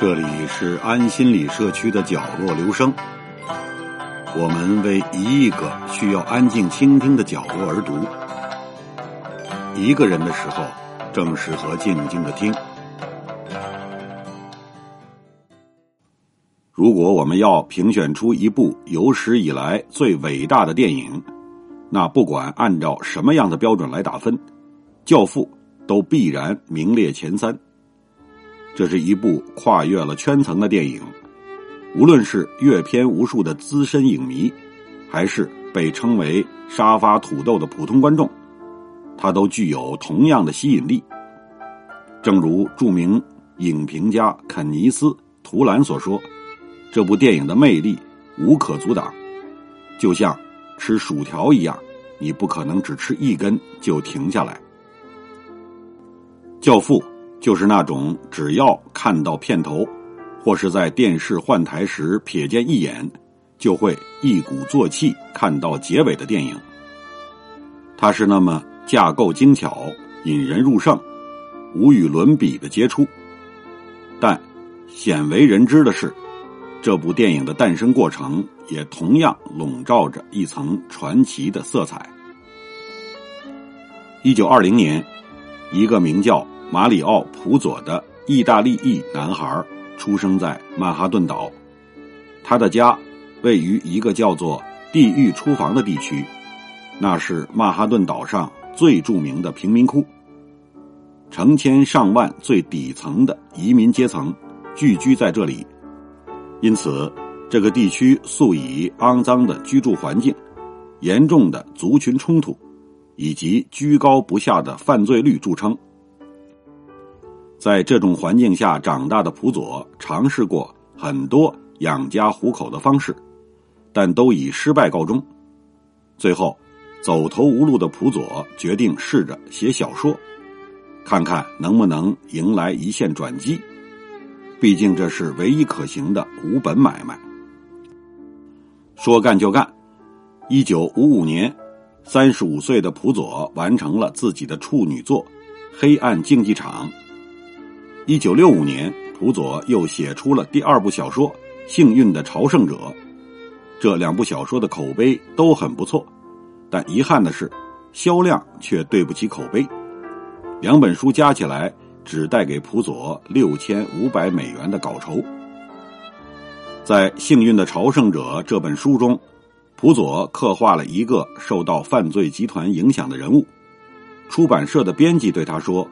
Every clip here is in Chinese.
这里是安心理社区的角落，留声。我们为一亿个需要安静倾听的角落而读。一个人的时候，正适合静静的听。如果我们要评选出一部有史以来最伟大的电影，那不管按照什么样的标准来打分，《教父》都必然名列前三。这是一部跨越了圈层的电影，无论是阅片无数的资深影迷，还是被称为“沙发土豆”的普通观众，它都具有同样的吸引力。正如著名影评家肯尼斯·图兰所说：“这部电影的魅力无可阻挡，就像吃薯条一样，你不可能只吃一根就停下来。”《教父》。就是那种只要看到片头，或是在电视换台时瞥见一眼，就会一鼓作气看到结尾的电影。它是那么架构精巧、引人入胜、无与伦比的杰出。但鲜为人知的是，这部电影的诞生过程也同样笼罩着一层传奇的色彩。一九二零年，一个名叫。马里奥·普佐的意大利裔男孩出生在曼哈顿岛，他的家位于一个叫做“地狱厨房”的地区，那是曼哈顿岛上最著名的贫民窟。成千上万最底层的移民阶层聚居在这里，因此这个地区素以肮脏的居住环境、严重的族群冲突以及居高不下的犯罪率著称。在这种环境下长大的普佐尝试过很多养家糊口的方式，但都以失败告终。最后，走投无路的普佐决定试着写小说，看看能不能迎来一线转机。毕竟这是唯一可行的无本买卖。说干就干，一九五五年，三十五岁的普佐完成了自己的处女作《黑暗竞技场》。一九六五年，普佐又写出了第二部小说《幸运的朝圣者》，这两部小说的口碑都很不错，但遗憾的是，销量却对不起口碑。两本书加起来只带给普佐六千五百美元的稿酬。在《幸运的朝圣者》这本书中，普佐刻画了一个受到犯罪集团影响的人物。出版社的编辑对他说：“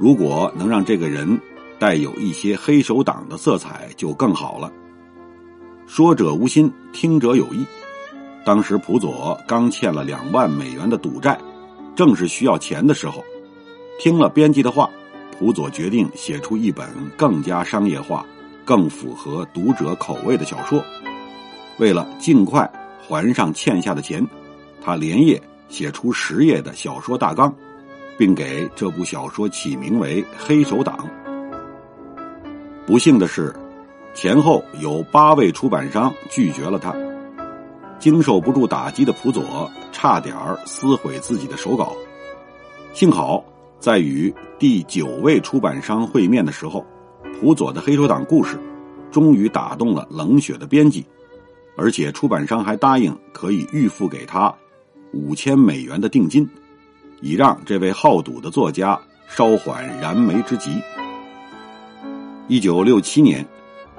如果能让这个人……”带有一些黑手党的色彩就更好了。说者无心，听者有意。当时普佐刚欠了两万美元的赌债，正是需要钱的时候。听了编辑的话，普佐决定写出一本更加商业化、更符合读者口味的小说。为了尽快还上欠下的钱，他连夜写出十页的小说大纲，并给这部小说起名为《黑手党》。不幸的是，前后有八位出版商拒绝了他。经受不住打击的普佐差点撕毁自己的手稿。幸好，在与第九位出版商会面的时候，普佐的黑手党故事终于打动了冷血的编辑，而且出版商还答应可以预付给他五千美元的定金，以让这位好赌的作家稍缓燃眉之急。一九六七年，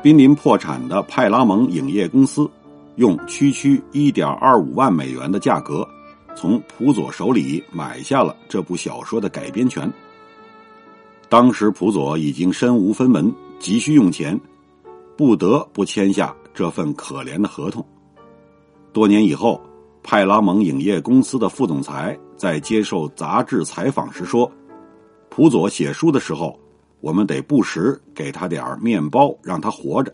濒临破产的派拉蒙影业公司，用区区一点二五万美元的价格，从普佐手里买下了这部小说的改编权。当时普佐已经身无分文，急需用钱，不得不签下这份可怜的合同。多年以后，派拉蒙影业公司的副总裁在接受杂志采访时说：“普佐写书的时候。”我们得不时给他点面包，让他活着。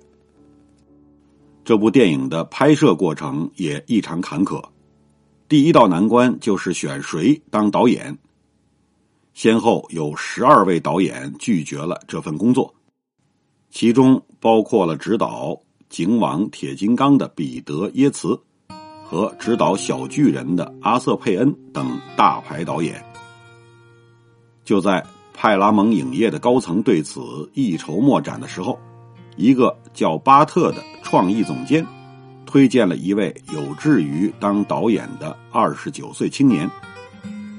这部电影的拍摄过程也异常坎坷，第一道难关就是选谁当导演。先后有十二位导演拒绝了这份工作，其中包括了指导《警网铁金刚》的彼得耶茨和指导《小巨人》的阿瑟佩恩等大牌导演。就在。派拉蒙影业的高层对此一筹莫展的时候，一个叫巴特的创意总监推荐了一位有志于当导演的二十九岁青年，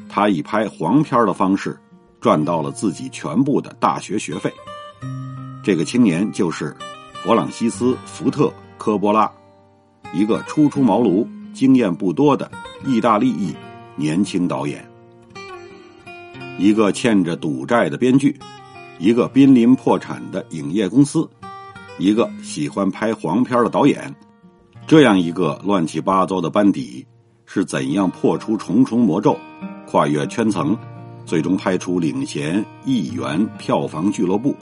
他以拍黄片的方式赚到了自己全部的大学学费。这个青年就是弗朗西斯·福特·科波拉，一个初出茅庐、经验不多的意大利裔年轻导演。一个欠着赌债的编剧，一个濒临破产的影业公司，一个喜欢拍黄片的导演，这样一个乱七八糟的班底，是怎样破除重重魔咒，跨越圈层，最终拍出领衔亿元票房俱乐部，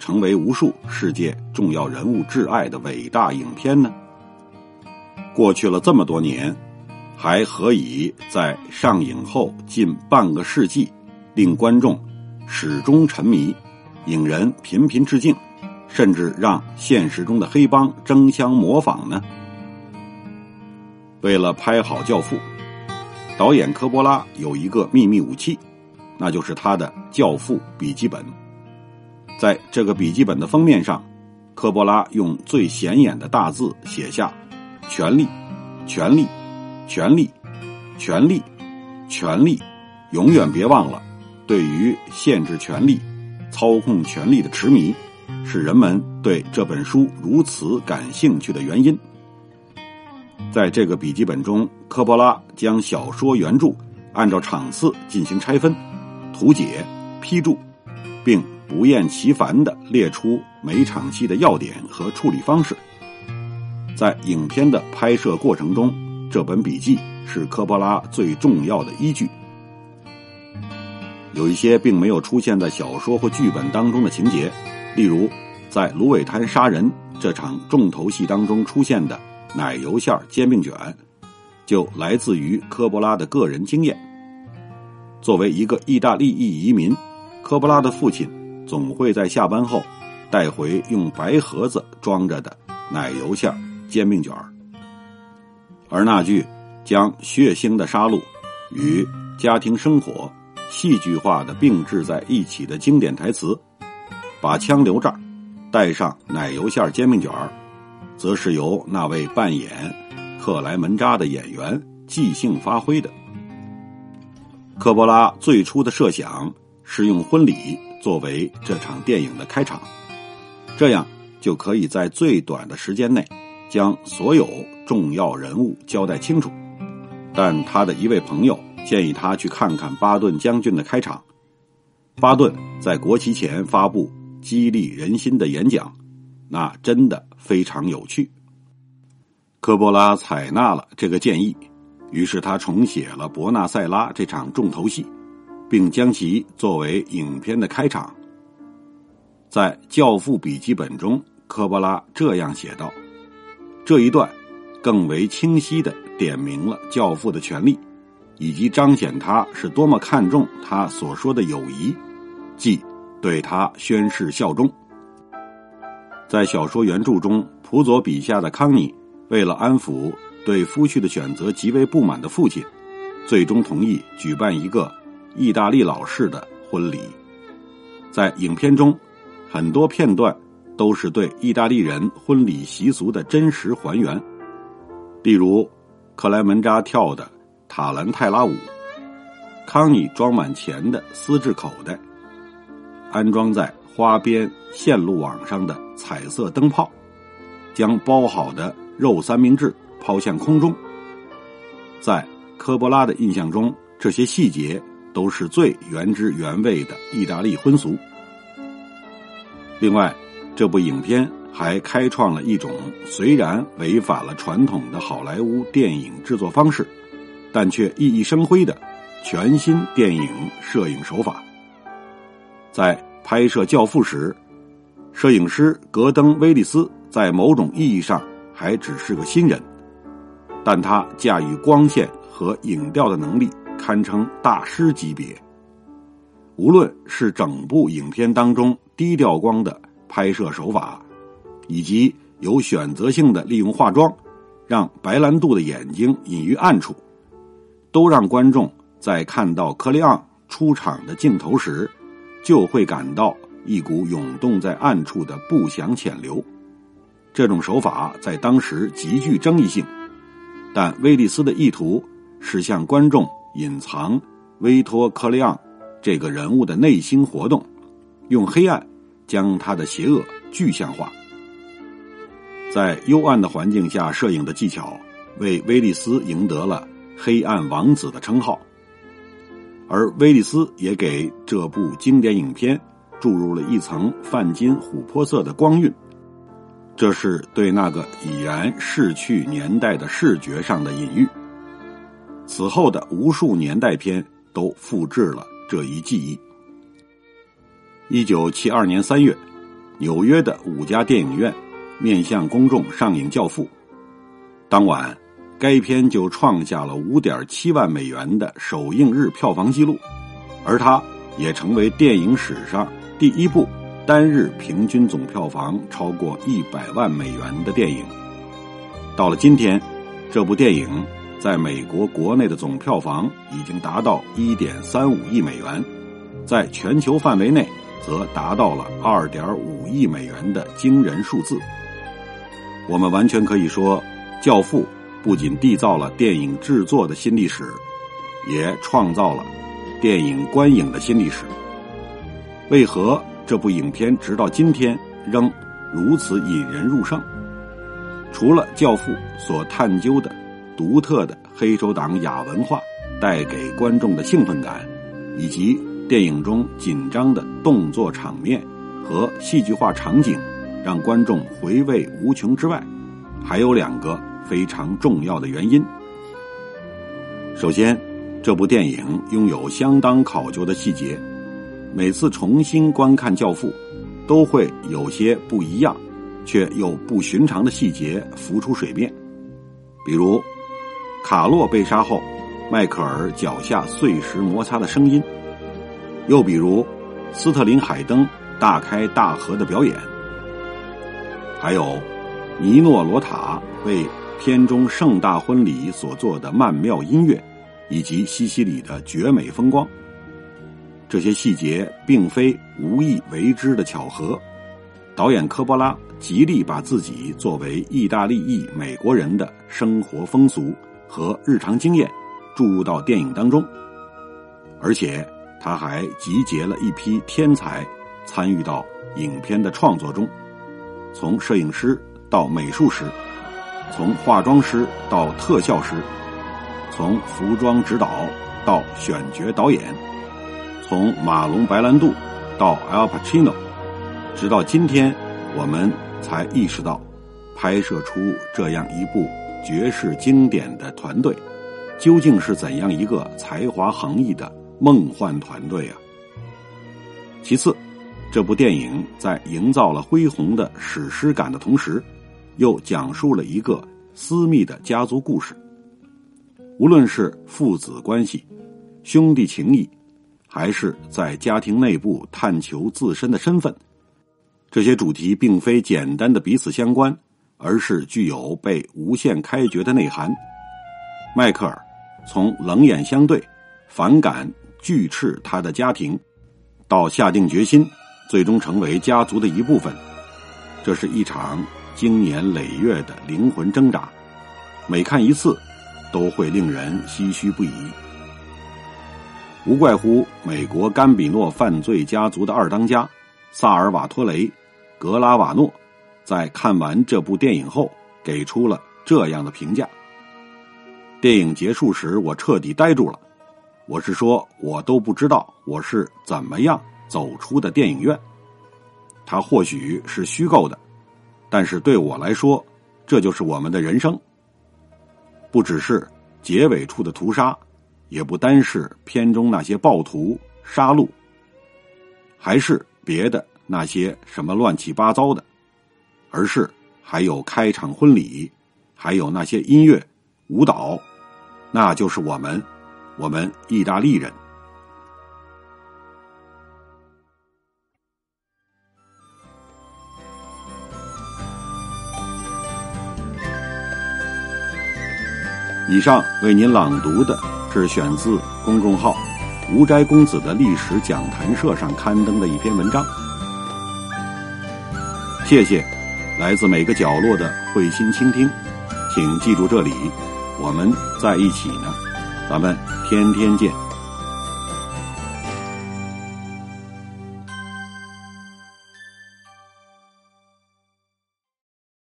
成为无数世界重要人物挚爱的伟大影片呢？过去了这么多年，还何以在上映后近半个世纪？令观众始终沉迷，影人频频致敬，甚至让现实中的黑帮争相模仿呢。为了拍好《教父》，导演科波拉有一个秘密武器，那就是他的《教父》笔记本。在这个笔记本的封面上，科波拉用最显眼的大字写下：“权力，权力，权力，权力，权力，永远别忘了。”对于限制权力、操控权力的痴迷，是人们对这本书如此感兴趣的原因。在这个笔记本中，科波拉将小说原著按照场次进行拆分、图解、批注，并不厌其烦地列出每场戏的要点和处理方式。在影片的拍摄过程中，这本笔记是科波拉最重要的依据。有一些并没有出现在小说或剧本当中的情节，例如在芦苇滩杀人这场重头戏当中出现的奶油馅煎饼卷，就来自于科波拉的个人经验。作为一个意大利裔移民，科波拉的父亲总会在下班后带回用白盒子装着的奶油馅煎饼卷而那句将血腥的杀戮与家庭生活。戏剧化的并置在一起的经典台词，把枪留这儿，带上奶油馅煎饼卷儿，则是由那位扮演克莱门扎的演员即兴发挥的。科波拉最初的设想是用婚礼作为这场电影的开场，这样就可以在最短的时间内将所有重要人物交代清楚。但他的一位朋友。建议他去看看巴顿将军的开场。巴顿在国旗前发布激励人心的演讲，那真的非常有趣。科波拉采纳了这个建议，于是他重写了伯纳塞拉这场重头戏，并将其作为影片的开场。在《教父》笔记本中，科波拉这样写道：“这一段更为清晰的点明了教父的权利。”以及彰显他是多么看重他所说的友谊，即对他宣誓效忠。在小说原著中，普佐笔下的康妮为了安抚对夫婿的选择极为不满的父亲，最终同意举办一个意大利老式的婚礼。在影片中，很多片段都是对意大利人婚礼习俗的真实还原，例如克莱门扎跳的。塔兰泰拉舞，康妮装满钱的丝质口袋，安装在花边线路网上的彩色灯泡，将包好的肉三明治抛向空中。在科波拉的印象中，这些细节都是最原汁原味的意大利婚俗。另外，这部影片还开创了一种虽然违反了传统的好莱坞电影制作方式。但却熠熠生辉的全新电影摄影手法。在拍摄《教父》时，摄影师格登·威利斯在某种意义上还只是个新人，但他驾驭光线和影调的能力堪称大师级别。无论是整部影片当中低调光的拍摄手法，以及有选择性的利用化妆，让白兰度的眼睛隐于暗处。都让观众在看到科利昂出场的镜头时，就会感到一股涌动在暗处的不祥潜流，这种手法在当时极具争议性，但威利斯的意图是向观众隐藏威托·克利昂这个人物的内心活动，用黑暗将他的邪恶具象化。在幽暗的环境下摄影的技巧，为威利斯赢得了“黑暗王子”的称号，而威利斯也给这部经典影片注入了一层泛金琥珀色的光晕。这是对那个已然逝去年代的视觉上的隐喻。此后的无数年代片都复制了这一记忆。一九七二年三月，纽约的五家电影院面向公众上映《教父》，当晚该片就创下了五点七万美元的首映日票房纪录，而它也成为电影史上第一部。单日平均总票房超过一百万美元的电影，到了今天，这部电影在美国国内的总票房已经达到一点三五亿美元，在全球范围内则达到了二点五亿美元的惊人数字。我们完全可以说，《教父》不仅缔造了电影制作的新历史，也创造了电影观影的新历史。为何？这部影片直到今天仍如此引人入胜。除了《教父》所探究的独特的黑手党亚文化带给观众的兴奋感，以及电影中紧张的动作场面和戏剧化场景让观众回味无穷之外，还有两个非常重要的原因。首先，这部电影拥有相当考究的细节。每次重新观看《教父》，都会有些不一样，却又不寻常的细节浮出水面。比如，卡洛被杀后，迈克尔脚下碎石摩擦的声音；又比如，斯特林海登大开大合的表演；还有，尼诺罗塔为片中盛大婚礼所做的曼妙音乐，以及西西里的绝美风光。这些细节并非无意为之的巧合，导演科波拉极力把自己作为意大利裔美国人的生活风俗和日常经验注入到电影当中，而且他还集结了一批天才参与到影片的创作中，从摄影师到美术师，从化妆师到特效师，从服装指导到选角导演。从马龙·白兰度到 Al Pacino，直到今天，我们才意识到，拍摄出这样一部绝世经典的团队，究竟是怎样一个才华横溢的梦幻团队啊！其次，这部电影在营造了恢宏的史诗感的同时，又讲述了一个私密的家族故事。无论是父子关系、兄弟情谊。还是在家庭内部探求自身的身份，这些主题并非简单的彼此相关，而是具有被无限开掘的内涵。迈克尔从冷眼相对、反感拒斥他的家庭，到下定决心，最终成为家族的一部分，这是一场经年累月的灵魂挣扎，每看一次，都会令人唏嘘不已。无怪乎美国甘比诺犯罪家族的二当家萨尔瓦托雷·格拉瓦诺，在看完这部电影后给出了这样的评价。电影结束时，我彻底呆住了。我是说，我都不知道我是怎么样走出的电影院。它或许是虚构的，但是对我来说，这就是我们的人生。不只是结尾处的屠杀。也不单是片中那些暴徒杀戮，还是别的那些什么乱七八糟的，而是还有开场婚礼，还有那些音乐舞蹈，那就是我们，我们意大利人。以上为您朗读的。是选自公众号“无斋公子”的历史讲坛社上刊登的一篇文章。谢谢，来自每个角落的会心倾听，请记住这里，我们在一起呢。咱们天天见。